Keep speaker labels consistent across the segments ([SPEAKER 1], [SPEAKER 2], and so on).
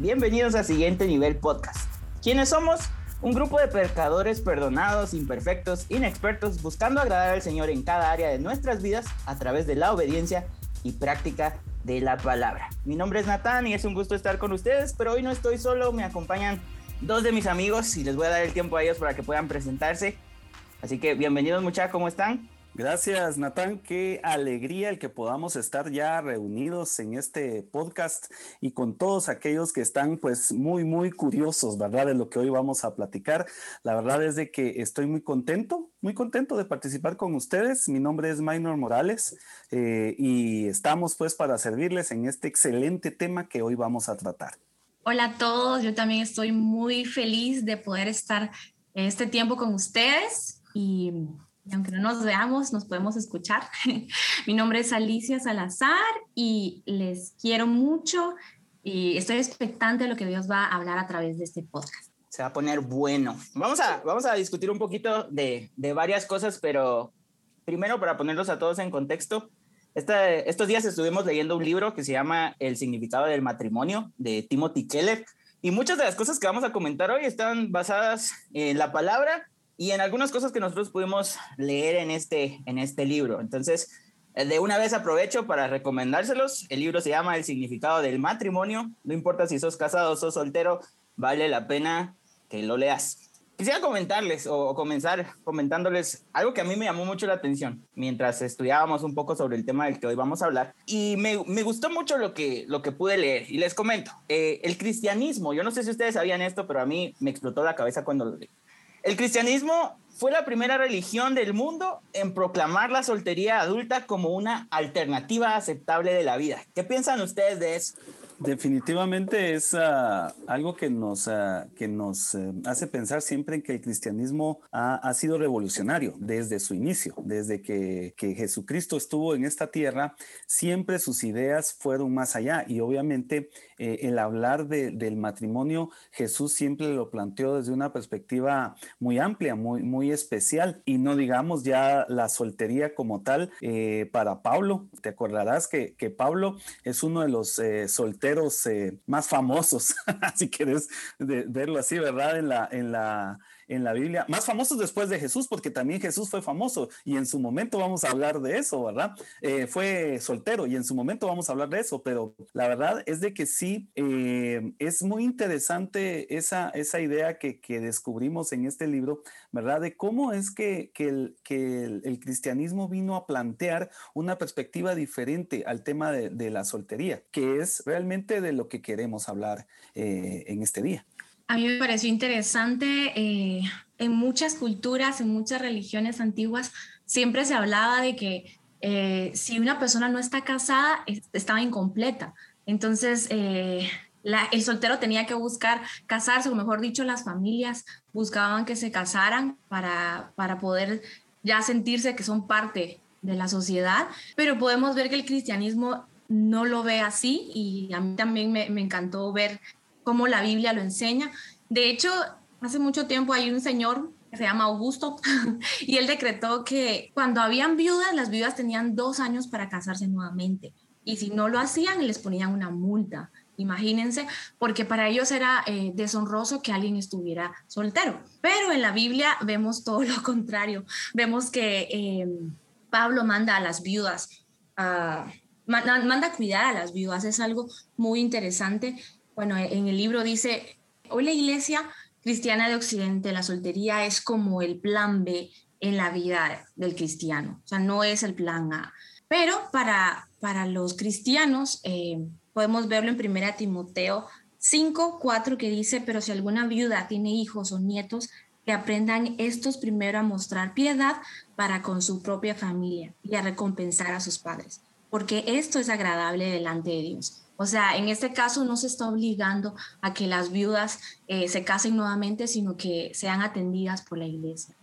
[SPEAKER 1] Bienvenidos a Siguiente Nivel Podcast. ¿Quiénes somos? Un grupo de pecadores perdonados, imperfectos, inexpertos, buscando agradar al Señor en cada área de nuestras vidas a través de la obediencia y práctica de la palabra. Mi nombre es Natán y es un gusto estar con ustedes, pero hoy no estoy solo, me acompañan dos de mis amigos y les voy a dar el tiempo a ellos para que puedan presentarse. Así que bienvenidos muchachos, ¿cómo están?
[SPEAKER 2] Gracias, Natán. Qué alegría el que podamos estar ya reunidos en este podcast y con todos aquellos que están pues muy, muy curiosos, ¿verdad? De lo que hoy vamos a platicar. La verdad es de que estoy muy contento, muy contento de participar con ustedes. Mi nombre es Maynor Morales eh, y estamos pues para servirles en este excelente tema que hoy vamos a tratar.
[SPEAKER 3] Hola a todos, yo también estoy muy feliz de poder estar este tiempo con ustedes y aunque no nos veamos, nos podemos escuchar. Mi nombre es Alicia Salazar y les quiero mucho y estoy expectante de lo que Dios va a hablar a través de este podcast.
[SPEAKER 1] Se va a poner bueno. Vamos a, vamos a discutir un poquito de, de varias cosas, pero primero para ponerlos a todos en contexto, estos días estuvimos leyendo un libro que se llama El significado del matrimonio de Timothy Keller y muchas de las cosas que vamos a comentar hoy están basadas en la palabra y en algunas cosas que nosotros pudimos leer en este, en este libro. Entonces, eh, de una vez aprovecho para recomendárselos. El libro se llama El significado del matrimonio. No importa si sos casado o sos soltero, vale la pena que lo leas. Quisiera comentarles o comenzar comentándoles algo que a mí me llamó mucho la atención mientras estudiábamos un poco sobre el tema del que hoy vamos a hablar. Y me, me gustó mucho lo que, lo que pude leer. Y les comento, eh, el cristianismo, yo no sé si ustedes sabían esto, pero a mí me explotó la cabeza cuando lo leí. El cristianismo fue la primera religión del mundo en proclamar la soltería adulta como una alternativa aceptable de la vida. ¿Qué piensan ustedes de eso?
[SPEAKER 2] Definitivamente es ah, algo que nos, ah, que nos eh, hace pensar siempre en que el cristianismo ha, sido revolucionario desde su inicio, desde que, que, Jesucristo estuvo en esta tierra, siempre sus ideas fueron más allá y obviamente eh, el hablar del matrimonio, Jesús siempre lo planteó desde una perspectiva muy amplia, muy, muy especial y no digamos ya la soltería como tal eh, para Pablo. Te acordarás que, que Pablo es uno de los solteros eh, más famosos, si quieres verlo así, ¿verdad? En la, en la, en la Biblia, más famosos después de Jesús, porque también Jesús fue famoso y en su momento vamos a hablar de eso, ¿verdad? Eh, fue soltero y en su momento vamos a hablar de eso, pero la verdad es de que sí, eh, es muy interesante esa, esa idea que, que, descubrimos en este libro, ¿verdad? De cómo es que, que, el, cristianismo vino a plantear una perspectiva diferente al tema de, de, la soltería, que es realmente de lo que queremos hablar eh, en este día.
[SPEAKER 3] A mí me pareció interesante, eh, en muchas culturas, en muchas religiones antiguas, siempre se hablaba de que eh, si una persona no está casada, estaba incompleta. Entonces, eh, el soltero tenía que buscar casarse, o mejor dicho, las familias buscaban que se casaran para, para poder ya sentirse que son parte de la sociedad, pero podemos ver que el cristianismo no lo ve así y a mí también me, me encantó ver como la Biblia lo enseña. De hecho, hace mucho tiempo hay un señor que se llama Augusto y él decretó que cuando habían viudas, las viudas tenían dos años para casarse nuevamente y si no lo hacían, les ponían una multa. Imagínense, porque para ellos era eh, deshonroso que alguien estuviera soltero. Pero en la Biblia vemos todo lo contrario. Vemos que em, Pablo manda a las viudas, manda a cuidar a las viudas. Es algo muy interesante bueno, en el libro dice, hoy la iglesia cristiana de Occidente, la soltería es como el plan B en la vida del cristiano, o sea, no es el plan A. Pero para, para los cristianos, eh, podemos verlo en 1 Timoteo 5, 4, que dice, pero si alguna viuda tiene hijos o nietos, que aprendan estos primero a mostrar piedad para con su propia familia y a recompensar a sus padres, porque esto es agradable delante de Dios. O sea, en este caso no se está obligando a que las viudas eh, se casen nuevamente, sino que sean atendidas por la iglesia.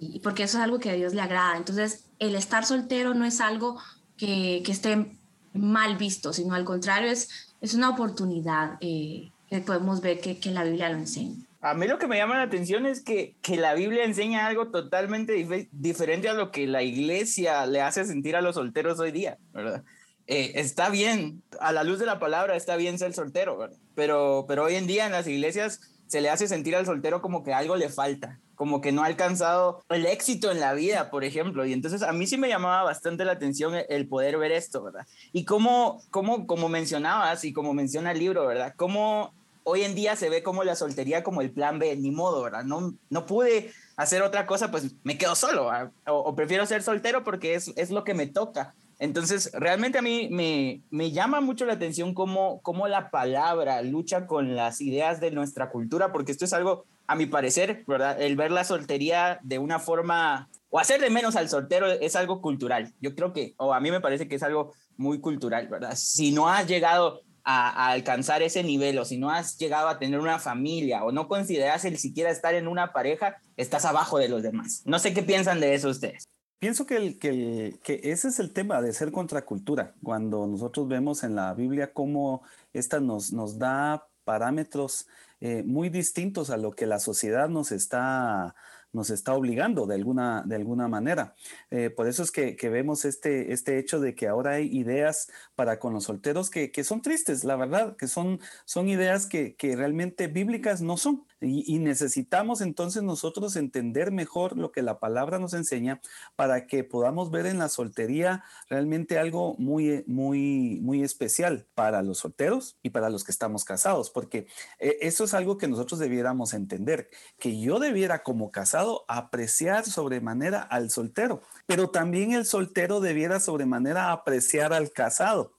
[SPEAKER 3] Y porque eso es algo que a Dios le agrada. Entonces, el estar soltero no es algo que, que esté mal visto, sino al contrario, es, es una oportunidad eh, que podemos ver que, que, la Biblia lo enseña.
[SPEAKER 1] A mí lo que me llama la atención es que, que la Biblia enseña algo totalmente diferente a lo que la iglesia le hace sentir a los solteros hoy día, ¿verdad? Eh, está bien, a la luz de la palabra está bien ser soltero, Pero, pero hoy en día en las iglesias se le hace sentir al soltero como que algo le falta, como que no ha alcanzado el éxito en la vida, por ejemplo. Y entonces a mí sí me llamaba bastante la atención el poder ver esto, ¿verdad? Y como, como, como mencionabas y como menciona el libro, ¿verdad? Cómo hoy en día se ve como la soltería como el plan B, ni modo, ¿verdad? No, no pude hacer otra cosa, pues me quedo solo, o, prefiero ser soltero porque es, es lo que me toca. Entonces, realmente a mí me, me llama mucho la atención cómo, cómo la palabra lucha con las ideas de nuestra cultura, porque esto es algo, a mi parecer, ¿verdad? El ver la soltería de una forma, o hacer de menos al soltero es algo cultural. Yo creo que, o a mí me parece que es algo muy cultural, ¿verdad? Si no has llegado a, alcanzar ese nivel o si no has llegado a tener una familia o no consideras el siquiera estar en una pareja, estás abajo de los demás. No sé qué piensan de eso ustedes.
[SPEAKER 2] Pienso que, el, que, que, ese es el tema de ser contracultura. Cuando nosotros vemos en la Biblia cómo esta nos, nos da parámetros eh, muy distintos a lo que la sociedad nos está nos está obligando de alguna, de alguna manera. Eh, por eso es que, vemos este, este hecho de que ahora hay ideas para con los solteros que, son tristes, la verdad, que son, son ideas que, que realmente bíblicas no son. Y, necesitamos entonces nosotros entender mejor lo que la palabra nos enseña para que podamos ver en la soltería realmente algo muy, muy, muy especial para los solteros y para los que estamos casados, porque eh, eso es algo que nosotros debiéramos entender, que yo debiera como casado apreciar sobremanera al soltero, pero también el soltero debiera sobremanera apreciar al casado.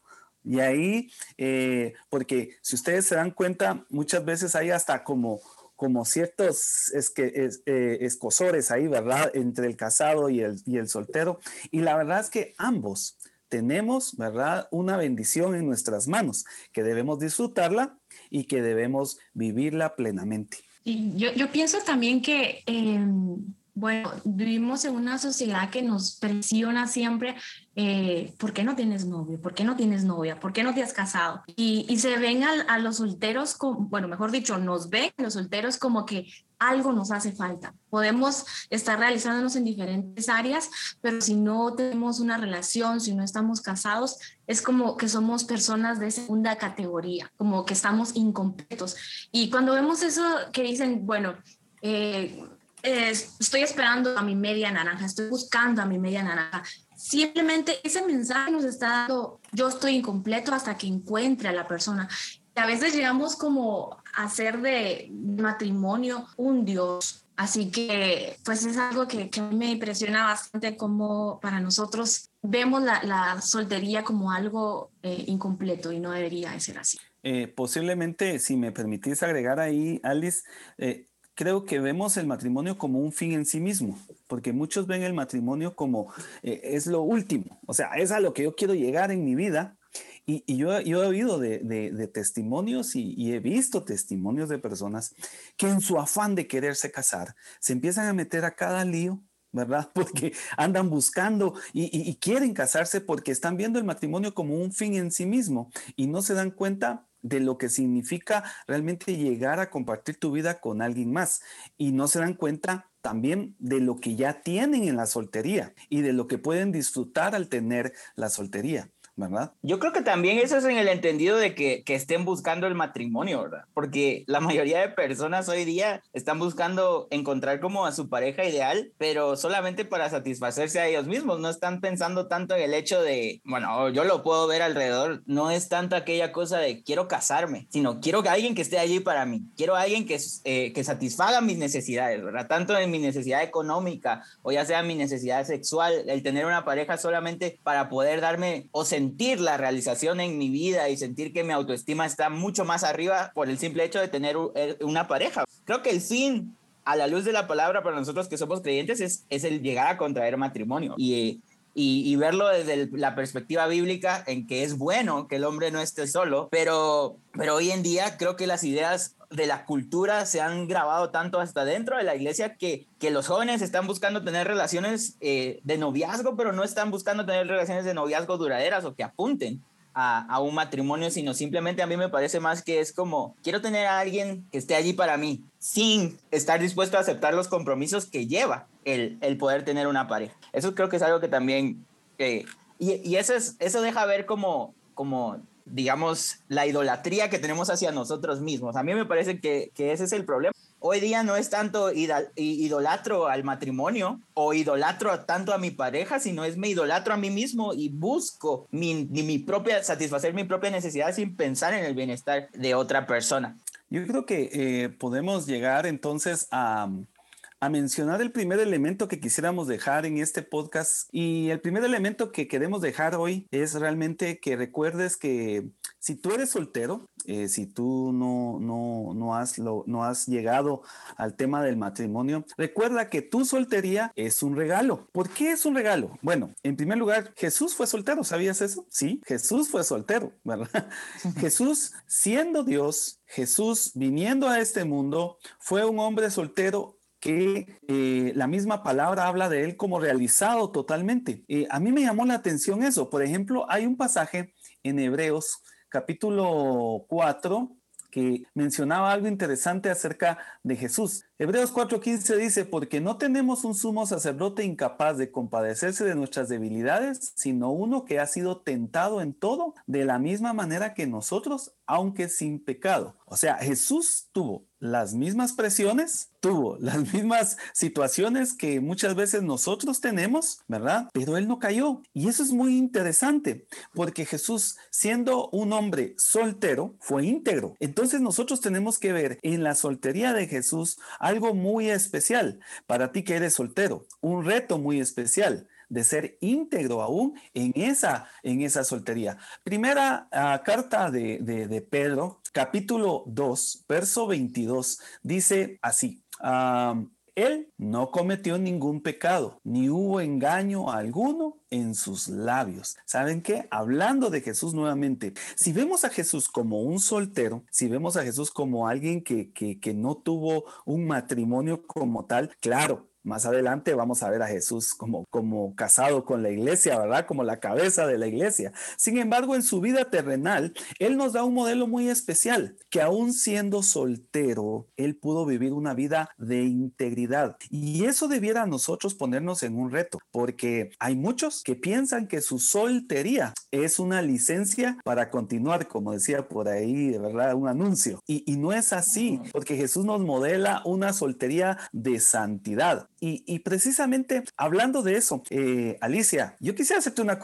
[SPEAKER 2] Y ahí, eh, porque si ustedes se dan cuenta, muchas veces hay hasta como como ciertos es que, es, eh, escosores ahí, ¿verdad? Entre el casado y el, y el soltero. Y la verdad es que ambos tenemos, ¿verdad? Una bendición en nuestras manos, que debemos disfrutarla y que debemos vivirla plenamente.
[SPEAKER 3] Y yo, yo pienso también que em, bueno, vivimos en una sociedad que nos presiona siempre, eh, ¿por qué no tienes novio? ¿Por qué no tienes novia? ¿Por qué no te has casado? Y, se ven a, los solteros, como, bueno, mejor dicho, nos ven los solteros como que algo nos hace falta. Podemos estar realizándonos en diferentes áreas, pero si no tenemos una relación, si no estamos casados, es como que somos personas de segunda categoría, como que estamos incompletos. Y cuando vemos eso que dicen, bueno, eh, estoy esperando a mi media naranja, estoy buscando a mi media naranja. Simplemente ese mensaje nos está dando, yo estoy incompleto hasta que encuentre a la persona. a veces llegamos como a hacer de matrimonio un Dios. Así que, pues es algo que, que me impresiona bastante como para nosotros vemos la, la soltería como algo eh, incompleto y no debería ser así.
[SPEAKER 2] Eh, posiblemente, si me permitís agregar ahí, Alice, eh, creo que vemos el matrimonio como un fin en sí mismo, porque muchos ven el matrimonio como eh, es lo último, o sea, es a lo que yo quiero llegar en mi vida. Y, yo, yo, he oído de, testimonios y, he visto testimonios de personas que en su afán de quererse casar se empiezan a meter a cada lío, ¿verdad? Porque andan buscando y, quieren casarse porque están viendo el matrimonio como un fin en sí mismo y no se dan cuenta de lo que significa realmente llegar a compartir tu vida con alguien más y no se dan cuenta también de lo que ya tienen en la soltería y de lo que pueden disfrutar al tener la soltería. ¿Verdad?
[SPEAKER 1] Yo creo que también eso es en el entendido de que, que, estén buscando el matrimonio, ¿verdad? Porque la mayoría de personas hoy día están buscando encontrar como a su pareja ideal, pero solamente para satisfacerse a ellos mismos, no están pensando tanto en el hecho de, bueno, yo lo puedo ver alrededor, no es tanto aquella cosa de quiero casarme, sino quiero que alguien que esté allí para mí, quiero alguien que, eh, que satisfaga mis necesidades, ¿verdad? Tanto en mi necesidad económica o ya sea mi necesidad sexual, el tener una pareja solamente para poder darme o sentir sentir la realización en mi vida y sentir que mi autoestima está mucho más arriba por el simple hecho de tener eh, una pareja. Creo que el fin a la luz de la palabra para nosotros que somos creyentes es, el llegar a contraer matrimonio y, y, y, verlo desde la perspectiva bíblica en que es bueno que el hombre no esté solo, pero, pero hoy en día creo que las ideas de la cultura se han grabado tanto hasta dentro de la iglesia que, que los jóvenes están buscando tener relaciones eh, de noviazgo, pero no están buscando tener relaciones de noviazgo duraderas o que apunten a, a, un matrimonio, sino simplemente a mí me parece más que es como, quiero tener a alguien que esté allí para mí, sin estar dispuesto a aceptar los compromisos que lleva el, el poder tener una pareja. Eso creo que es algo que también... Eh, Y, y eso, es, eso deja ver como, como, digamos, la idolatría que tenemos hacia nosotros mismos. A mí me parece que, que ese es el problema. Hoy día no es tanto idolatro al matrimonio o idolatro tanto a mi pareja, sino es me idolatro a mí mismo y busco mi, mi propia, satisfacer mi propia necesidad sin pensar en el bienestar de otra persona.
[SPEAKER 2] Yo creo que eh, podemos llegar entonces a, a mencionar el primer elemento que quisiéramos dejar en este podcast. Y el primer elemento que queremos dejar hoy es realmente que recuerdes que si tú eres soltero, eh, si tú no, no, no, has no has llegado al tema del matrimonio, recuerda que tu soltería es un regalo. ¿Por qué es un regalo? Bueno, en primer lugar, Jesús fue soltero, ¿sabías eso? Sí, Jesús fue soltero, ¿verdad? Jesús, siendo Dios, Jesús viniendo a este mundo, fue un hombre soltero que eh, la misma palabra habla de él como realizado totalmente. Eh, a mí me llamó la atención eso. Por ejemplo, hay un pasaje en Hebreos capítulo 4 que mencionaba algo interesante acerca de Jesús. Hebreos 4:15 dice, porque no tenemos un sumo sacerdote incapaz de compadecerse de nuestras debilidades, sino uno que ha sido tentado en todo de la misma manera que nosotros, aunque sin pecado. O sea, Jesús tuvo las mismas presiones, tuvo las mismas situaciones que muchas veces nosotros tenemos, ¿verdad? Pero él no cayó. Y eso es muy interesante, porque Jesús, siendo un hombre soltero, fue íntegro. Entonces nosotros tenemos que ver en la soltería de Jesús algo muy especial para ti que eres soltero, un reto muy especial de ser íntegro aún en esa, en esa soltería. Primera ah, carta de, de, Pedro, capítulo 2, verso 22, dice así. él no cometió ningún pecado, ni hubo engaño alguno en sus labios. ¿Saben qué? Hablando de Jesús nuevamente, si vemos a Jesús como un soltero, si vemos a Jesús como alguien que, que, que no tuvo un matrimonio como tal, claro, más adelante vamos a ver a Jesús como, como casado con la iglesia, ¿verdad? Como la cabeza de la iglesia. Sin embargo, en su vida terrenal, Él nos da un modelo muy especial, que aún siendo soltero, Él pudo vivir una vida de integridad. Y eso debiera a nosotros ponernos en un reto, porque hay muchos que piensan que su soltería es una licencia para continuar, como decía por ahí, verdad, un anuncio. Y, y no es así, porque Jesús nos modela una soltería de santidad. Y, precisamente hablando de eso, eh, Alicia, yo quisiera hacerte una,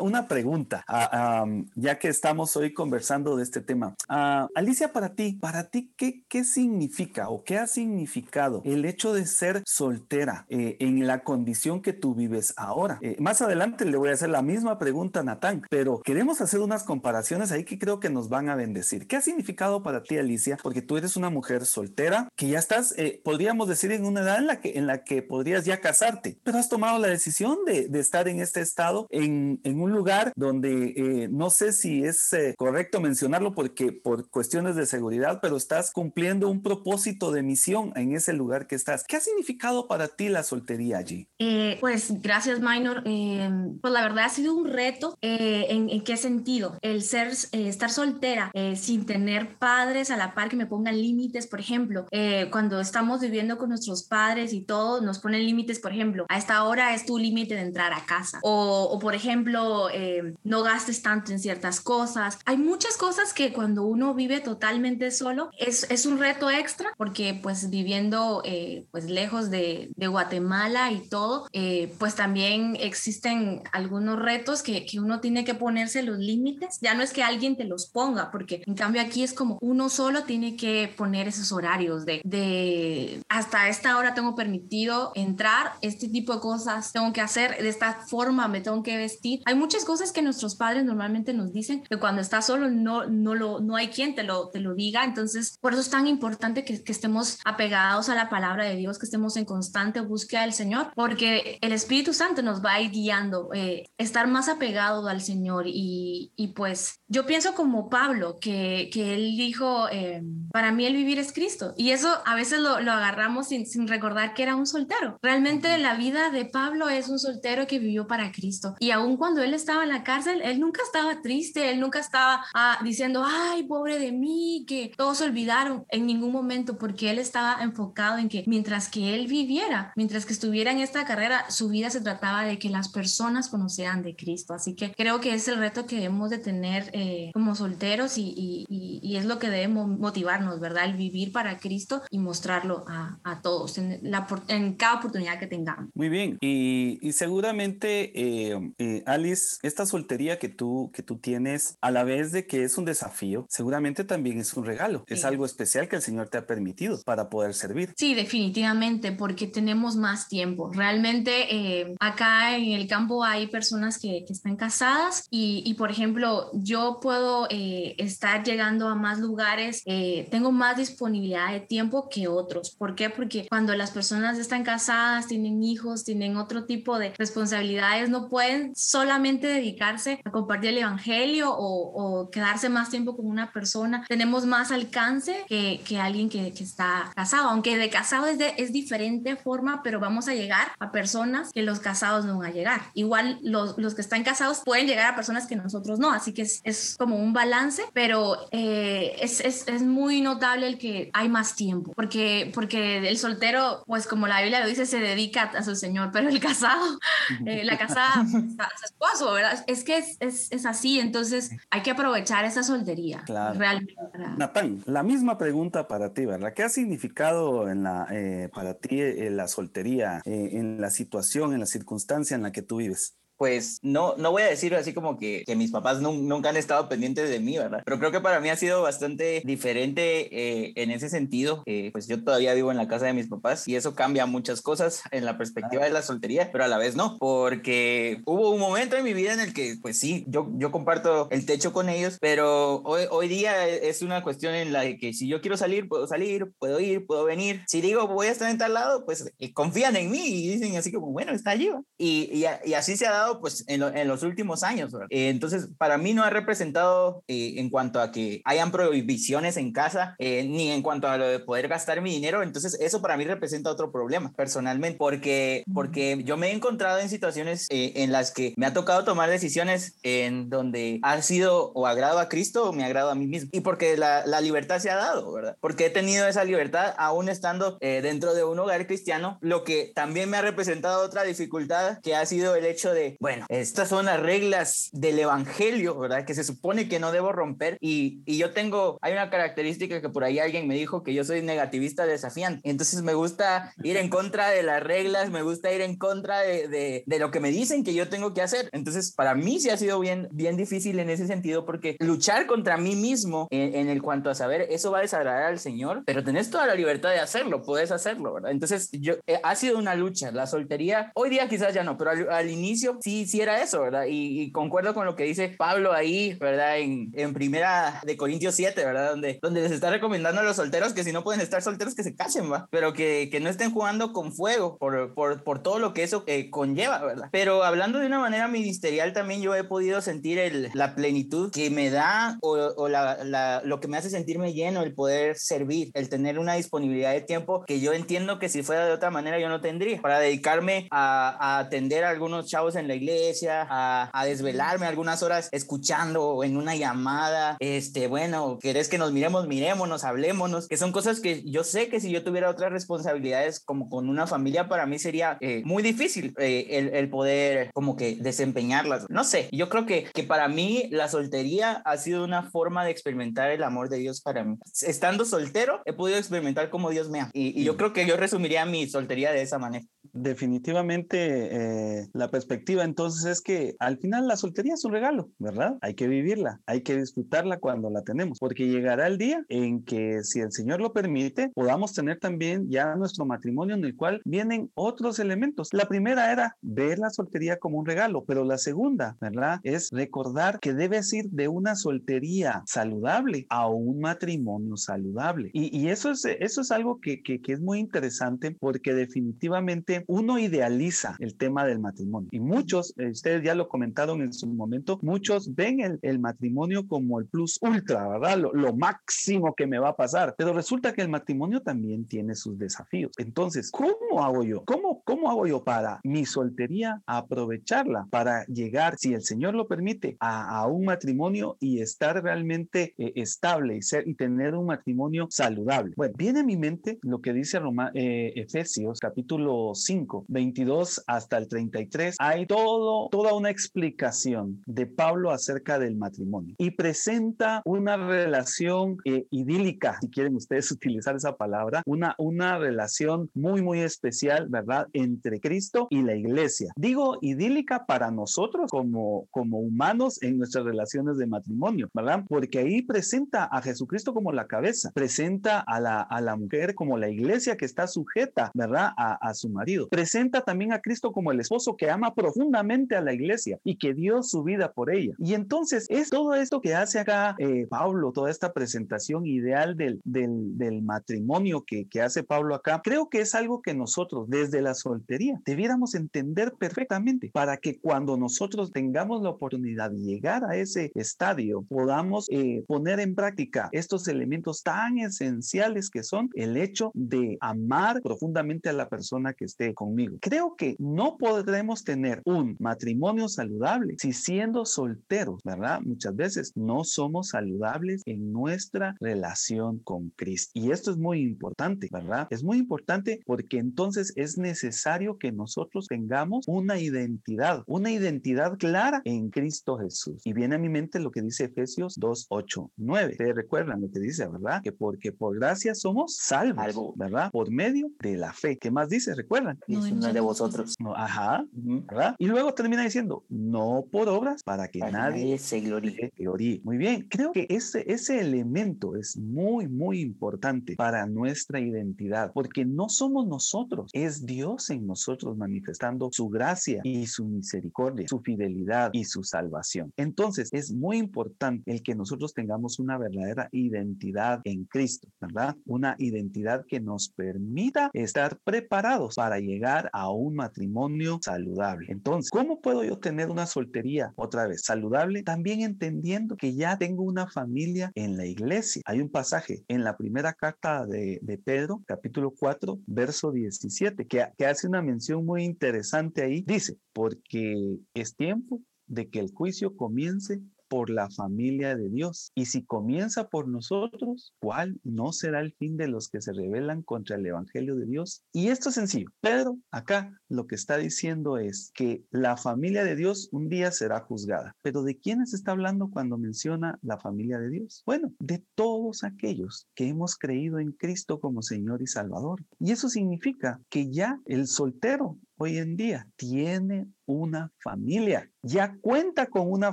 [SPEAKER 2] una, pregunta, ah, ya que estamos hoy conversando de este tema. Ah, Alicia, para ti, para ti, ¿qué, ¿qué significa o qué ha significado el hecho de ser soltera eh, en la condición que tú vives ahora? Eh, más adelante le voy a hacer la misma pregunta a Natán, pero queremos hacer unas comparaciones ahí que creo que nos van a bendecir. ¿Qué ha significado para ti, Alicia? Porque tú eres una mujer soltera que ya estás, podríamos decir, en una edad en la que, en la que podrías ya casarte, pero has tomado la decisión de, estar en este estado, en, un lugar donde eh, no sé si es eh, correcto mencionarlo porque por cuestiones de seguridad, pero estás cumpliendo un propósito de misión en ese lugar que estás. ¿Qué ha significado para ti la soltería allí?
[SPEAKER 3] Eh, pues gracias, Minor. pues la verdad ha sido un reto. ¿en, ¿en, qué sentido? El ser, estar soltera sin tener padres a la par que me pongan límites, por ejemplo, cuando estamos viviendo con nuestros padres y todo, nos ponen límites, por ejemplo, a esta hora es tu límite de entrar a casa. O, por ejemplo, eh, no gastes tanto en ciertas cosas. Hay muchas cosas que cuando uno vive totalmente solo es, es un reto extra porque pues viviendo eh, pues lejos de, de, Guatemala y todo, eh, pues también existen algunos retos que, que uno tiene que ponerse los límites. Ya no es que alguien te los ponga, porque en cambio aquí es como uno solo tiene que poner esos horarios de, de hasta esta hora tengo permitido entrar, este tipo de cosas tengo que hacer, de esta forma me tengo que vestir. Hay muchas cosas que nuestros padres normalmente nos dicen que cuando estás solo no, no, lo, no hay quien te lo, te lo diga. Entonces, por eso es tan importante que, que estemos apegados a la palabra de Dios, que estemos en constante búsqueda del Señor, porque el Espíritu Santo nos va a ir guiando, eh, estar más apegado al Señor. Y, y, pues yo pienso como Pablo, que, que él dijo, eh, para mí el vivir es Cristo. Y eso a veces lo, lo agarramos sin, sin recordar que era un soltero soltero. Realmente la vida de Pablo es un soltero que vivió para Cristo. Y aun cuando él estaba en la cárcel, él nunca estaba triste, él nunca estaba ah, diciendo, ay, pobre de mí, que todos se olvidaron en ningún momento, porque él estaba enfocado en que mientras que él viviera, mientras que estuviera en esta carrera, su vida se trataba de que las personas conocieran de Cristo. Así que creo que es el reto que debemos de tener eh, como solteros y, y, es lo que debemos motivarnos, ¿verdad? El vivir para Cristo y mostrarlo a, a todos en, la, en cada oportunidad que tengamos.
[SPEAKER 2] Muy bien. Y, y seguramente, eh, eh, Alice, esta soltería que tú, que tú tienes, a la vez de que es un desafío, seguramente también es un regalo. Es algo especial que el Señor te ha permitido para poder servir.
[SPEAKER 3] Sí, definitivamente, porque tenemos más tiempo. Realmente eh, acá en el campo hay personas que, que están casadas y, y, por ejemplo, yo puedo estar llegando a más lugares, tengo más disponibilidad de tiempo que otros. ¿Por qué? Porque cuando las personas están casadas, tienen hijos, tienen otro tipo de responsabilidades, no pueden solamente dedicarse a compartir el Evangelio o, quedarse más tiempo con una persona. Tenemos más alcance que, que alguien que, que, está casado, aunque de casado es de es diferente forma, pero vamos a llegar a personas que los casados no van a llegar. Igual los, los que están casados pueden llegar a personas que nosotros no, así que es, es como un balance, pero eh, es, es, es muy notable el que hay más tiempo, porque, porque el soltero, pues como la Biblia lo dice, se dedica a su Señor, pero el casado, eh, la casada, su esposo, ¿verdad? Es que es, es, es, así, entonces hay que aprovechar esa soltería.
[SPEAKER 2] Claro. Realmente. Natán, la misma pregunta para ti, ¿verdad? ¿Qué ha significado en la, eh, para ti eh, la soltería, en la situación, en la circunstancia en la que tú vives?
[SPEAKER 1] Pues no, no voy a decir así como que, que mis papás nunca han estado pendientes de mí, ¿verdad? Pero creo que para mí ha sido bastante diferente eh, en ese sentido. Eh, pues yo todavía vivo en la casa de mis papás y eso cambia muchas cosas en la perspectiva de la soltería, pero a la vez no, porque hubo un momento en mi vida en el que, pues sí, yo, yo comparto el techo con ellos, pero hoy, día es una cuestión en la que si yo quiero salir, puedo salir, puedo ir, puedo venir. Si digo voy a estar en tal lado, pues eh, confían en mí y dicen así como, bueno, está allí. Y, y, y así se ha dado pues en, en los últimos años. Eh, entonces, para mí no ha representado eh, en cuanto a que hayan prohibiciones en casa, eh, ni en cuanto a lo de poder gastar mi dinero. Entonces, eso para mí representa otro problema personalmente, porque, porque yo me he encontrado en situaciones en las que me ha tocado tomar decisiones en donde ha sido o agrado a Cristo o me agrado a mí mismo. Y porque la, la libertad se ha dado, ¿verdad? Porque he tenido esa libertad aún estando dentro de un hogar cristiano, lo que también me ha representado otra dificultad que ha sido el hecho de, bueno, estas son las reglas del evangelio, ¿verdad? Que se supone que no debo romper. Y, yo tengo, hay una característica que por ahí alguien me dijo que yo soy negativista desafiante. Entonces me gusta ir en contra de las reglas, me gusta ir en contra de, lo que me dicen que yo tengo que hacer. Entonces para mí sí ha sido bien, bien difícil en ese sentido porque luchar contra mí mismo en, en el cuanto a saber, eso va a desagradar al Señor, pero tenés toda la libertad de hacerlo, puedes hacerlo, ¿verdad? Entonces yo, eh, ha sido una lucha, la soltería, hoy día quizás ya no, pero al, al inicio sí sí, era eso, ¿verdad? Y, concuerdo con lo que dice Pablo ahí, ¿verdad? En, en primera de Corintios 7, ¿verdad? Donde, donde les está recomendando a los solteros que si no pueden estar solteros, que se casen, ¿va? Pero que, que no estén jugando con fuego por, por, por todo lo que eso eh, conlleva, ¿verdad? Pero hablando de una manera ministerial, también yo he podido sentir el, la plenitud que me da o, o la, la, lo que me hace sentirme lleno, el poder servir, el tener una disponibilidad de tiempo que yo entiendo que si fuera de otra manera yo no tendría, para dedicarme a, a atender a algunos chavos en la iglesia, a, a, desvelarme algunas horas escuchando en una llamada, este, bueno, querés que nos miremos, mirémonos, hablémonos, que son cosas que yo sé que si yo tuviera otras responsabilidades como con una familia, para mí sería eh, muy difícil eh, el, el, poder como que desempeñarlas. No sé, yo creo que, que para mí la soltería ha sido una forma de experimentar el amor de Dios para mí. Estando soltero, he podido experimentar como Dios me ama. Y, y yo creo que yo resumiría mi soltería de esa manera.
[SPEAKER 2] Definitivamente eh, la perspectiva entonces es que al final la soltería es un regalo, ¿verdad? Hay que vivirla, hay que disfrutarla cuando la tenemos, porque llegará el día en que si el Señor lo permite, podamos tener también ya nuestro matrimonio en el cual vienen otros elementos. La primera era ver la soltería como un regalo, pero la segunda, ¿verdad? Es recordar que debes ir de una soltería saludable a un matrimonio saludable. Y, y eso, es, eso es algo que, que, que es muy interesante porque definitivamente uno idealiza el tema del matrimonio y muchos muchos, eh, ustedes ya lo comentaron en su momento, muchos ven el, el matrimonio como el plus ultra, ¿verdad? Lo, lo, máximo que me va a pasar. Pero resulta que el matrimonio también tiene sus desafíos. Entonces, ¿cómo hago yo? ¿Cómo, cómo hago yo para mi soltería aprovecharla, para llegar, si el Señor lo permite, a, a un matrimonio y estar realmente eh, estable y, ser, y tener un matrimonio saludable? Bueno, viene a mi mente lo que dice Roma, eh, Efesios capítulo 5, 22 hasta el 33. Hay todo, toda una explicación de Pablo acerca del matrimonio y presenta una relación eh, idílica, si quieren ustedes utilizar esa palabra, una, una relación muy, muy especial, ¿verdad? Entre Cristo y la iglesia. Digo idílica para nosotros como, como humanos en nuestras relaciones de matrimonio, ¿verdad? Porque ahí presenta a Jesucristo como la cabeza, presenta a la, a la mujer como la iglesia que está sujeta, ¿verdad? A, a su marido. Presenta también a Cristo como el esposo que ama profundamente a la iglesia y que dio su vida por ella. Y entonces es todo esto que hace acá eh, Pablo, toda esta presentación ideal del, del, del matrimonio que, que hace Pablo acá, creo que es algo que nosotros desde la soltería debiéramos entender perfectamente para que cuando nosotros tengamos la oportunidad de llegar a ese estadio podamos eh, poner en práctica estos elementos tan esenciales que son el hecho de amar profundamente a la persona que esté conmigo. Creo que no podremos tener un matrimonio saludable si siendo solteros, ¿verdad? Muchas veces no somos saludables en nuestra relación con Cristo. Y esto es muy importante, ¿verdad? Es muy importante porque entonces es necesario que nosotros tengamos una identidad, una identidad clara en Cristo Jesús. Y viene a mi mente lo que dice Efesios 2, 8, 9. Ustedes recuerdan lo que dice, ¿verdad? Que porque por gracia somos salvos, ¿verdad? Por medio de la fe. ¿Qué más dice? ¿Recuerdan?
[SPEAKER 1] No, no de vosotros.
[SPEAKER 2] No, ajá, ¿verdad? Y luego termina diciendo, no por obras para que
[SPEAKER 1] Para
[SPEAKER 2] nadie
[SPEAKER 1] nadie se gloríe.
[SPEAKER 2] se gloríe. Muy bien, creo que ese, ese elemento es muy, muy importante para nuestra identidad, porque no somos nosotros, es Dios en nosotros manifestando su gracia y su misericordia, su fidelidad y su salvación. Entonces, es muy importante el que nosotros tengamos una verdadera identidad en Cristo, ¿verdad? Una identidad que nos permita estar preparados para llegar a un matrimonio saludable. Entonces, ¿cómo puedo yo tener una soltería otra vez saludable? También entendiendo que ya tengo una familia en la iglesia. Hay un pasaje en la primera carta de, de Pedro, capítulo 4, verso 17, que, que hace una mención muy interesante ahí. Dice, porque es tiempo de que el juicio comience por la familia de Dios. Y si comienza por nosotros, ¿cuál no será el fin de los que se rebelan contra el Evangelio de Dios? Y esto es sencillo. Pedro acá lo que está diciendo es que la familia de Dios un día será juzgada. Pero ¿de quiénes está hablando cuando menciona la familia de Dios? Bueno, de todos aquellos que hemos creído en Cristo como Señor y Salvador. Y eso significa que ya el soltero hoy en día tiene una familia, ya cuenta con una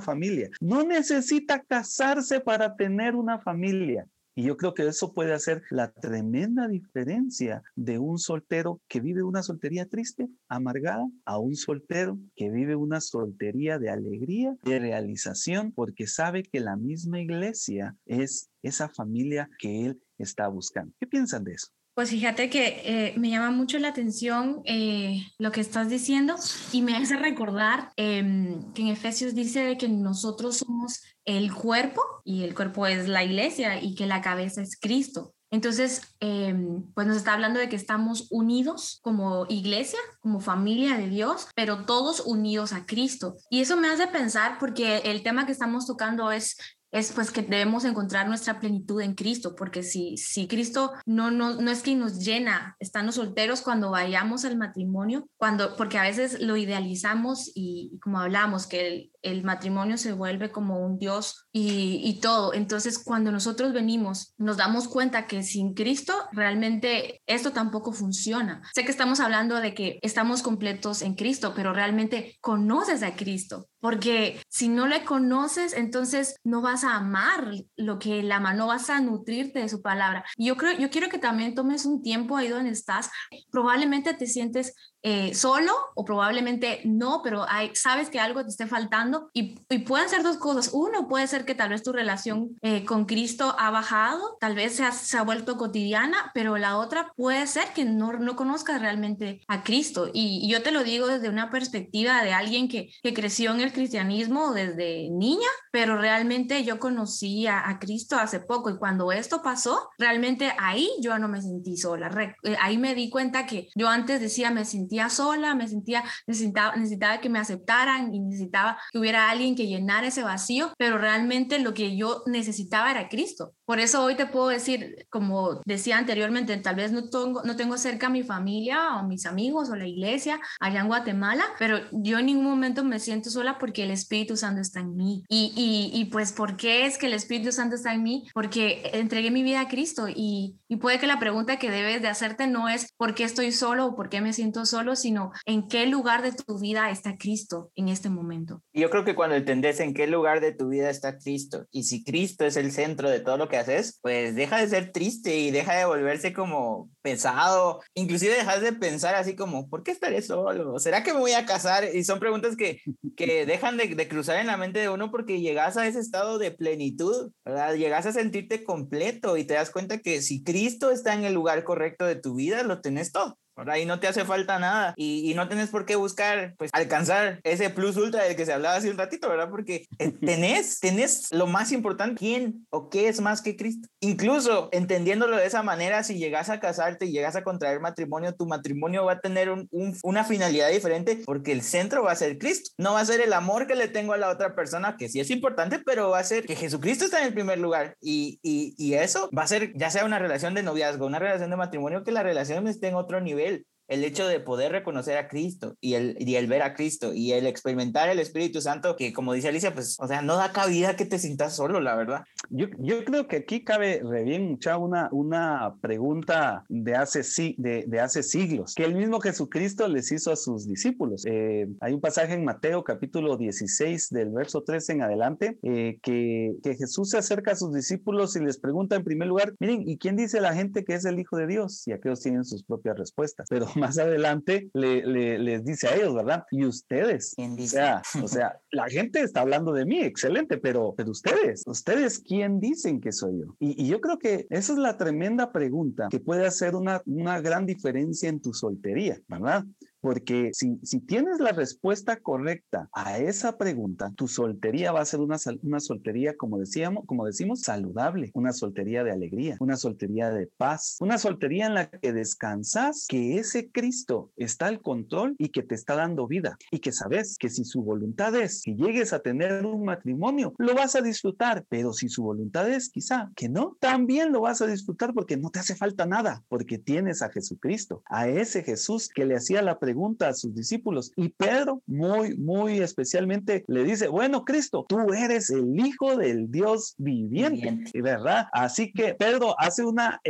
[SPEAKER 2] familia, no necesita casarse para tener una familia. Y yo creo que eso puede hacer la tremenda diferencia de un soltero que vive una soltería triste, amargada, a un soltero que vive una soltería de alegría, de realización, porque sabe que la misma iglesia es esa familia que él está buscando. ¿Qué piensan de eso?
[SPEAKER 3] Pues fíjate que eh, me llama mucho la atención eh, lo que estás diciendo y me hace recordar eh, que en Efesios dice que nosotros somos el cuerpo y el cuerpo es la iglesia y que la cabeza es Cristo. Entonces, eh, pues nos está hablando de que estamos unidos como iglesia, como familia de Dios, pero todos unidos a Cristo. Y eso me hace pensar porque el tema que estamos tocando es es pues que debemos encontrar nuestra plenitud en Cristo, porque si, si Cristo no, no, no es quien nos llena, estando solteros cuando vayamos al matrimonio, cuando, porque a veces lo idealizamos y, y como hablamos, que el, el, matrimonio se vuelve como un Dios y, todo. Entonces, cuando nosotros venimos, nos damos cuenta que sin Cristo realmente esto tampoco funciona. Sé que estamos hablando de que estamos completos en Cristo, pero realmente conoces a Cristo, porque si no le conoces, entonces no vas a amar lo que él ama, no vas a nutrirte de su palabra. Yo creo, yo quiero que también tomes un tiempo ahí donde estás. Probablemente te sientes eh, solo o probablemente no, pero hay, sabes que algo te esté faltando y, y pueden ser dos cosas. Uno puede ser que tal vez tu relación eh, con Cristo ha bajado, tal vez se ha, se ha, vuelto cotidiana, pero la otra puede ser que no, no conozcas realmente a Cristo. Y, y yo te lo digo desde una perspectiva de alguien que, que creció en el cristianismo desde niña, pero realmente yo conocí a, a Cristo hace poco y cuando esto pasó, realmente ahí yo no me sentí sola. Re, eh, ahí me di cuenta que yo antes decía me sentía sola, me sentía, necesitaba, necesitaba que me aceptaran y necesitaba que hubiera alguien que llenara ese vacío, pero realmente lo que yo necesitaba era Cristo. Por eso hoy te puedo decir, como decía anteriormente, tal vez no tengo, no tengo cerca a mi familia o mis amigos o la iglesia allá en Guatemala, pero yo en ningún momento me siento sola porque el Espíritu Santo está en mí. Y, y, y pues, ¿por qué es que el Espíritu Santo está en mí? Porque entregué mi vida a Cristo y, y puede que la pregunta que debes de hacerte no es por qué estoy solo o por qué me siento solo, sino en qué lugar de tu vida está Cristo en este momento.
[SPEAKER 1] Yo creo que cuando entendés en qué lugar de tu vida está Cristo y si Cristo es el centro de todo lo que haces, pues deja de ser triste y deja de volverse como pesado, inclusive dejas de pensar así como, ¿por qué estaré solo? ¿Será que me voy a casar? Y son preguntas que, que dejan de, de cruzar en la mente de uno porque llegas a ese estado de plenitud, ¿verdad? Llegas a sentirte completo y te das cuenta que si Cristo está en el lugar correcto de tu vida, lo tenés todo. ¿Verdad? Y no te hace falta nada y, y, no tienes por qué buscar, pues, alcanzar ese plus ultra del que se hablaba hace un ratito, ¿verdad? Porque tenés, tenés lo más importante, ¿quién o qué es más que Cristo? Incluso entendiéndolo de esa manera, si llegas a casarte y llegas a contraer matrimonio, tu matrimonio va a tener un, un, una finalidad diferente porque el centro va a ser Cristo. No va a ser el amor que le tengo a la otra persona, que sí es importante, pero va a ser que Jesucristo está en el primer lugar y, y, y eso va a ser ya sea una relación de noviazgo, una relación de matrimonio, que la relación esté en otro nivel el hecho de poder reconocer a Cristo y el, y el ver a Cristo y el experimentar el Espíritu Santo, que como dice Alicia, pues, o sea, no da cabida que te sientas solo, la verdad.
[SPEAKER 2] Yo, yo creo que aquí cabe re bien mucha una, una pregunta de hace, de, de hace siglos, que el mismo Jesucristo les hizo a sus discípulos. Eh, hay un pasaje en Mateo capítulo 16 del verso 13 en adelante, eh, que, que Jesús se acerca a sus discípulos y les pregunta en primer lugar, miren, ¿y quién dice la gente que es el Hijo de Dios? Y aquellos tienen sus propias respuestas. Pero más adelante le, le, les dice a ellos, ¿verdad? Y ustedes. O sea, o sea, la gente está hablando de mí, excelente, pero, pero ustedes, ustedes, ¿quién dicen que soy yo? Y, y, yo creo que esa es la tremenda pregunta que puede hacer una, una gran diferencia en tu soltería, ¿verdad? Porque si, si tienes la respuesta correcta a esa pregunta, tu soltería va a ser una, una soltería, como decíamos, como decimos, saludable, una soltería de alegría, una soltería de paz, una soltería en la que descansas que ese Cristo está al control y que te está dando vida y que sabes que si su voluntad es que llegues a tener un matrimonio, lo vas a disfrutar, pero si su voluntad es quizá que no, también lo vas a disfrutar porque no te hace falta nada, porque tienes a Jesucristo, a ese Jesús que le hacía la pregunta pregunta a sus discípulos y Pedro muy, muy especialmente le dice, bueno, Cristo, tú eres el Hijo del Dios viviente, viviente. ¿verdad? Así que Pedro hace una,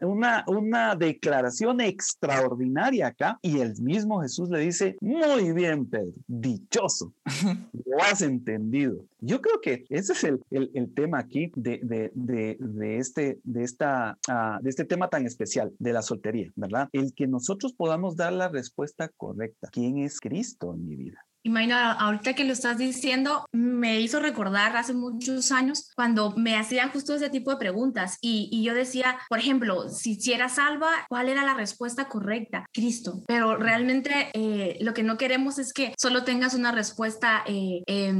[SPEAKER 2] una, una declaración extraordinaria acá y el mismo Jesús le dice, muy bien, Pedro, dichoso, lo has entendido. Yo creo que ese es el, el, el tema aquí de, de, de, de, este, de, esta, uh, de este tema tan especial, de la soltería, ¿verdad? El que nosotros podamos dar la respuesta correcta. ¿Quién es Cristo en mi vida?
[SPEAKER 3] Imagina, ahorita que lo estás diciendo, me hizo recordar hace muchos años cuando me hacían justo ese tipo de preguntas y, y yo decía, por ejemplo, si, si era salva, ¿cuál era la respuesta correcta? Cristo. Pero realmente eh, lo que no queremos es que solo tengas una respuesta eh, eh,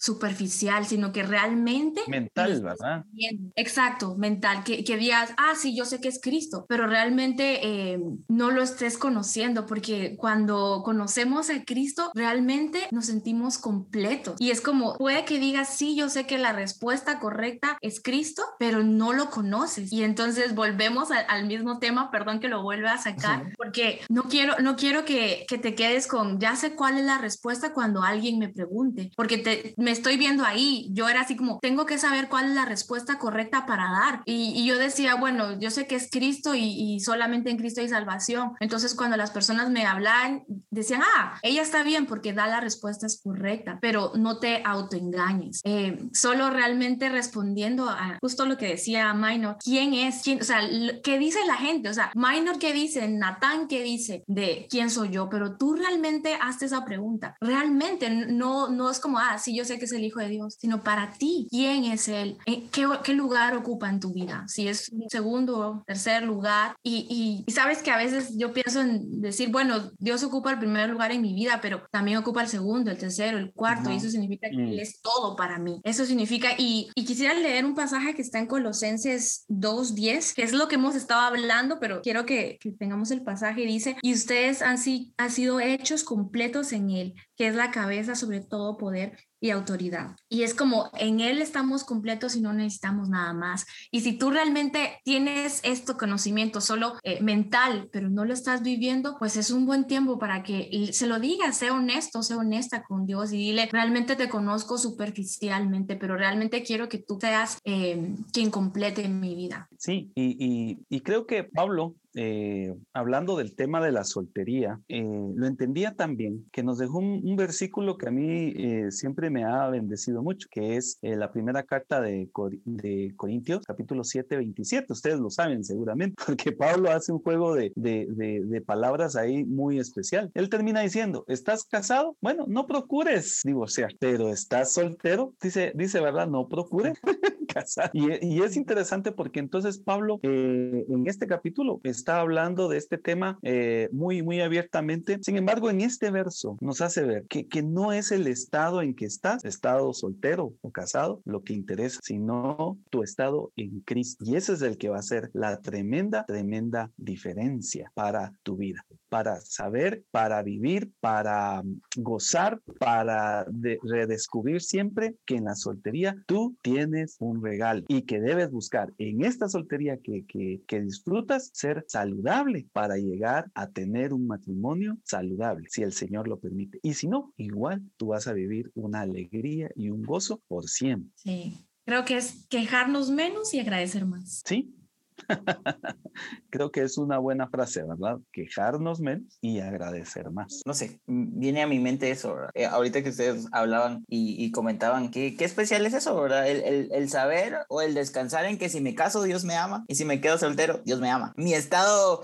[SPEAKER 3] superficial, sino que realmente...
[SPEAKER 2] Mental, ¿verdad?
[SPEAKER 3] Bien. Exacto, mental, que, que, digas, ah, sí, yo sé que es Cristo, pero realmente eh, no lo estés conociendo, porque cuando conocemos a Cristo, realmente nos sentimos completos. Y es como, puede que digas, sí, yo sé que la respuesta correcta es Cristo, pero no lo conoces. Y entonces volvemos a, al mismo tema, perdón que lo vuelva a sacar, sí. porque no quiero, no quiero que, que, te quedes con, ya sé cuál es la respuesta cuando alguien me pregunte, porque te, me estoy viendo ahí. Yo era así como, tengo que saber cuál es la respuesta correcta para dar. Y, y yo decía, bueno, yo sé que es Cristo y, y solamente en Cristo hay salvación. Entonces cuando las personas me hablan, decían, ah, ella está bien porque da la la respuesta es correcta, pero no te autoengañes. Eh, solo realmente respondiendo a justo lo que decía Minor, ¿quién es? Quién, o sea, ¿qué dice la gente? O sea, Minor, ¿qué dice? Natán, ¿qué dice de quién soy yo? Pero tú realmente haces esa pregunta. Realmente no, no es como, ah, sí, yo sé que es el Hijo de Dios, sino para ti, ¿quién es Él? Eh, ¿Qué, qué lugar ocupa en tu vida? Si es segundo o tercer lugar. Y, y, sabes que a veces yo pienso en decir, bueno, Dios ocupa el primer lugar en mi vida, pero también ocupa el segundo, el tercero, el cuarto, y eso significa que Él mm. es todo para mí. Eso significa, y, y quisiera leer un pasaje que está en Colosenses 2.10, que es lo que hemos estado hablando, pero quiero que, que tengamos el pasaje. Dice, y ustedes han, han sido hechos completos en Él, que es la cabeza sobre todo poder y autoridad. Y es como en Él estamos completos y no necesitamos nada más. Y si tú realmente tienes este conocimiento solo eh, mental, pero no lo estás viviendo, pues es un buen tiempo para que se lo digas, sea honesto, sea honesta con Dios y dile, realmente te conozco superficialmente, pero realmente quiero que tú seas eh, quien complete mi vida.
[SPEAKER 2] Sí, y, y creo que Pablo eh, hablando del tema de la soltería, eh, lo entendía también que nos dejó un, versículo que a mí eh, siempre me ha bendecido mucho, que es la primera carta de, de, Corintios, capítulo 7, 27. Ustedes lo saben seguramente, porque Pablo hace un juego de, de, de palabras ahí muy especial. Él termina diciendo, ¿estás casado? Bueno, no procures divorciar, pero ¿estás soltero? Dice, dice ¿verdad? No procures casar. Y, y, es interesante porque entonces Pablo en este capítulo está hablando de este tema eh, muy, muy abiertamente. Sin embargo, en este verso nos hace ver que, que no es el estado en que estás, estado soltero o casado, lo que interesa, sino tu estado en Cristo. Y ese es el que va a ser la tremenda, tremenda diferencia para tu vida, para saber, para vivir, para mm, gozar, para redescubrir siempre que en la soltería tú tienes un regalo y que debes buscar en esta soltería que, que, que disfrutas ser saludable para llegar a tener un matrimonio saludable, si el Señor lo permite. Y si no, igual tú vas a vivir una alegría y un gozo por siempre.
[SPEAKER 3] Sí, creo que es quejarnos menos y agradecer más.
[SPEAKER 2] Sí, Creo que es una buena frase, ¿verdad? Quejarnos menos y agradecer más.
[SPEAKER 1] No sé, viene a mi mente eso, eh, ahorita que ustedes hablaban y, comentaban, ¿qué, ¿qué, especial es eso, verdad? El, el, el, saber o el descansar en que si me caso, Dios me ama, y si me quedo soltero, Dios me ama. Mi estado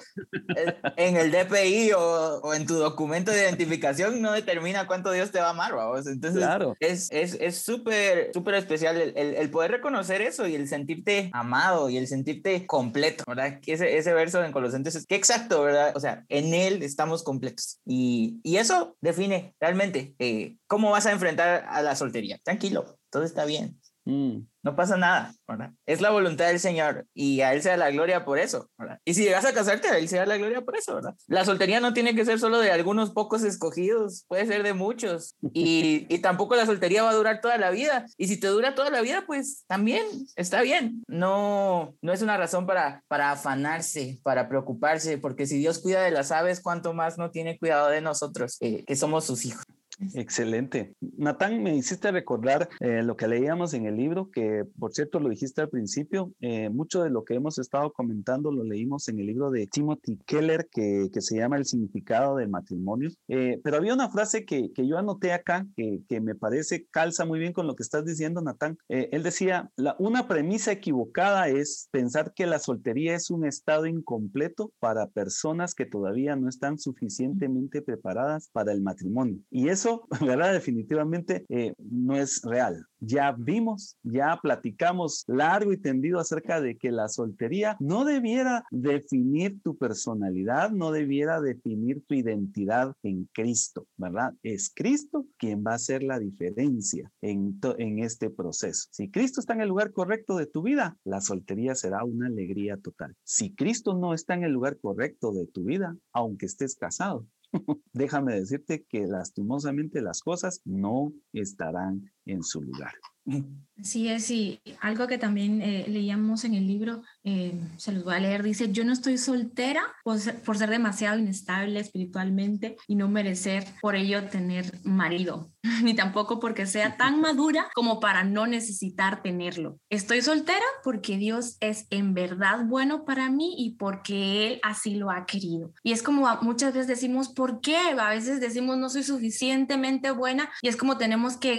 [SPEAKER 1] en el DPI o, o en tu documento de identificación no determina cuánto Dios te va a amar, vamos. Entonces, claro. es súper, es, súper especial el, el, poder reconocer eso y el sentirte amado y el sentirte completo, ¿verdad? Ese, ese verso en Colosenses es que exacto, ¿verdad? O sea, en Él estamos completos. Y, y eso define realmente eh, cómo vas a enfrentar a la soltería. Tranquilo, todo está bien. Mm. No pasa nada, ¿verdad? Es la voluntad del Señor y a Él sea la gloria por eso, ¿verdad? Y si llegas a casarte, a Él sea la gloria por eso, ¿verdad? La soltería no tiene que ser solo de algunos pocos escogidos, puede ser de muchos. Y, y tampoco la soltería va a durar toda la vida. Y si te dura toda la vida, pues también está bien. No, no es una razón para, para afanarse, para preocuparse, porque si Dios cuida de las aves, ¿cuánto más no tiene cuidado de nosotros, eh, que somos sus hijos?
[SPEAKER 2] Excelente. Natán, me hiciste recordar eh, lo que leíamos en el libro, que por cierto lo dijiste al principio, eh, mucho de lo que hemos estado comentando lo leímos en el libro de Timothy Keller, que, se llama El significado del matrimonio. Eh, pero había una frase que, que yo anoté acá, que, que, me parece calza muy bien con lo que estás diciendo, Natán. él decía, una premisa equivocada es pensar que la soltería es un estado incompleto para personas que todavía no están suficientemente preparadas para el matrimonio. Y eso ¿verdad? Definitivamente eh, no es real. Ya vimos, ya platicamos largo y tendido acerca de que la soltería no debiera definir tu personalidad, no debiera definir tu identidad en Cristo, ¿verdad? Es Cristo quien va a hacer la diferencia en, en este proceso. Si Cristo está en el lugar correcto de tu vida, la soltería será una alegría total. Si Cristo no está en el lugar correcto de tu vida, aunque estés casado, déjame decirte que lastimosamente las cosas no estarán en su lugar.
[SPEAKER 3] Sí, es, y algo que también eh, leíamos en el libro, eh, se los voy a leer, dice, yo no estoy soltera por ser, por ser, demasiado inestable espiritualmente y no merecer por ello tener marido, ni tampoco porque sea tan madura como para no necesitar tenerlo. Estoy soltera porque Dios es en verdad bueno para mí y porque Él así lo ha querido. Y es como muchas veces decimos, ¿por qué? A veces decimos, no soy suficientemente buena y es como tenemos que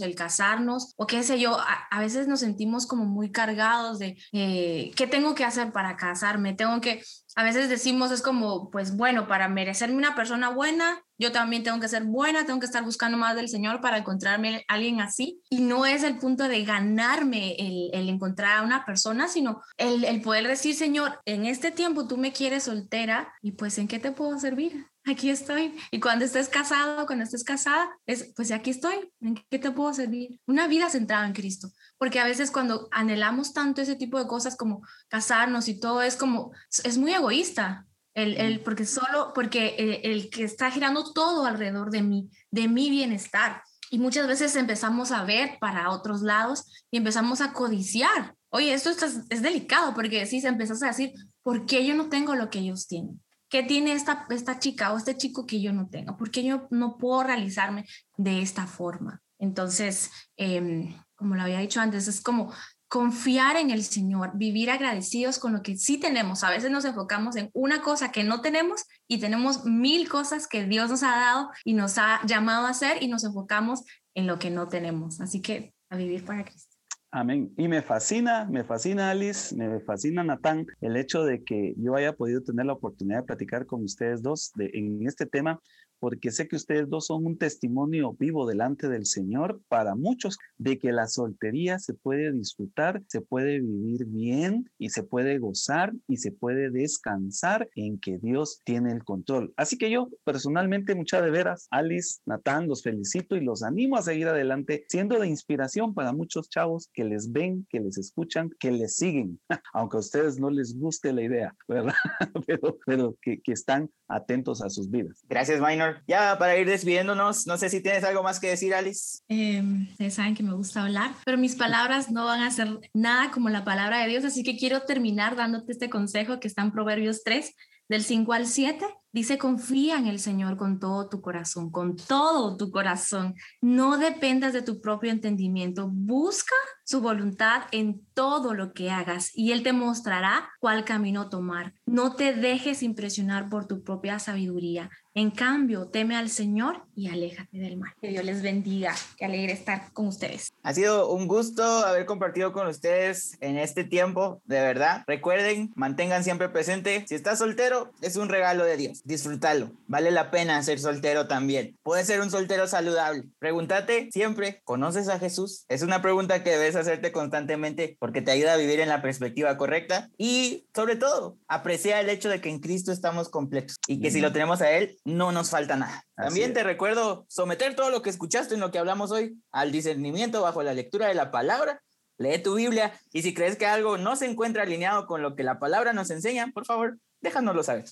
[SPEAKER 3] el casarnos o qué sé yo, a, a veces nos sentimos como muy cargados de... Eh, ¿qué tengo que hacer para casarme? Tengo que, a veces decimos, es como, pues bueno, para merecerme una persona buena, yo también tengo que ser buena, tengo que estar buscando más del Señor para encontrarme a alguien así. Y no es el punto de ganarme el, encontrar a una persona, sino el poder decir, Señor, en este tiempo tú me quieres soltera y pues en qué te puedo servir aquí estoy. Y cuando estés casado, cuando estés casada, es, pues aquí estoy, ¿en qué te puedo servir? Una vida centrada en Cristo. Porque a veces cuando anhelamos tanto ese tipo de cosas como casarnos y todo, es como, es muy egoísta. El, el, porque solo, porque el, el que está girando todo alrededor de mí, de mi bienestar. Y muchas veces empezamos a ver para otros lados y empezamos a codiciar. Oye, esto es, es delicado porque si se empezás a decir, ¿por qué yo no tengo lo que ellos tienen? ¿Qué tiene esta, esta chica o este chico que yo no tengo? ¿Por qué yo no puedo realizarme de esta forma? Entonces, eh, como lo había dicho antes, es como confiar en el Señor, vivir agradecidos con lo que sí tenemos. A veces nos enfocamos en una cosa que no tenemos y tenemos mil cosas que Dios nos ha dado y nos ha llamado a hacer y nos enfocamos en lo que no tenemos. Así que a vivir para Cristo.
[SPEAKER 2] Amén. Y me fascina, me fascina Alice, me fascina Natán, el hecho de que yo haya podido tener la oportunidad de platicar con ustedes dos en este tema, porque sé que ustedes dos son un testimonio vivo delante del Señor para muchos de que la soltería se puede disfrutar, se puede vivir bien y se puede gozar y se puede descansar en que Dios tiene el control. Así que yo personalmente, muchas de veras, Alice, Natán, los felicito y los animo a seguir adelante, siendo de inspiración para muchos chavos que les ven, que les escuchan, que les siguen, aunque a ustedes no les guste la idea, ¿verdad? pero, pero que, que están atentos a sus vidas.
[SPEAKER 1] Gracias, Minor. Ya para ir despidiéndonos, no sé si tienes algo más que decir, Alice.
[SPEAKER 3] Eh, ustedes saben que me gusta hablar, pero mis palabras no van a ser nada como la palabra de Dios, así que quiero terminar dándote este consejo que está en Proverbios 3, del 5 al 7. Dice, confía en el Señor con todo tu corazón, con todo tu corazón. No dependas de tu propio entendimiento. Busca su voluntad en todo lo que hagas y Él te mostrará cuál camino tomar. No te dejes impresionar por tu propia sabiduría. En cambio, teme al Señor y aléjate del mal. Que Dios les bendiga. Qué alegre estar con ustedes.
[SPEAKER 1] Ha sido un gusto haber compartido con ustedes en este tiempo, de verdad. Recuerden, mantengan siempre presente, si estás soltero, es un regalo de Dios. Disfrútalo. Vale la pena ser soltero también. Puedes ser un soltero saludable. Pregúntate siempre, ¿conoces a Jesús? Es una pregunta que debes hacerte constantemente porque te ayuda a vivir en la perspectiva correcta y sobre todo, aprecia el hecho de que en Cristo estamos completos y que si lo tenemos a Él, no nos falta nada. También te recuerdo someter todo lo que escuchaste en lo que hablamos hoy al discernimiento bajo la lectura de la palabra. Lee tu Biblia y si crees que algo no se encuentra alineado con lo que la palabra nos enseña, por favor, déjanoslo saber.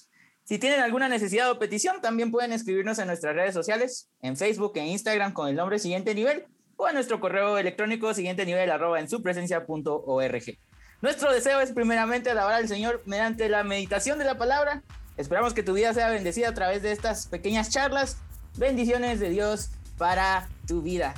[SPEAKER 1] Si tienen alguna necesidad o petición, también pueden escribirnos en nuestras redes sociales, en Facebook e Instagram con el nombre Siguiente Nivel o en nuestro correo electrónico siguiente nivel arroba en su presencia.org. Nuestro deseo es primeramente alabar al Señor mediante la meditación de la palabra Esperamos que tu vida sea bendecida a través de estas pequeñas charlas. Bendiciones de Dios para tu vida.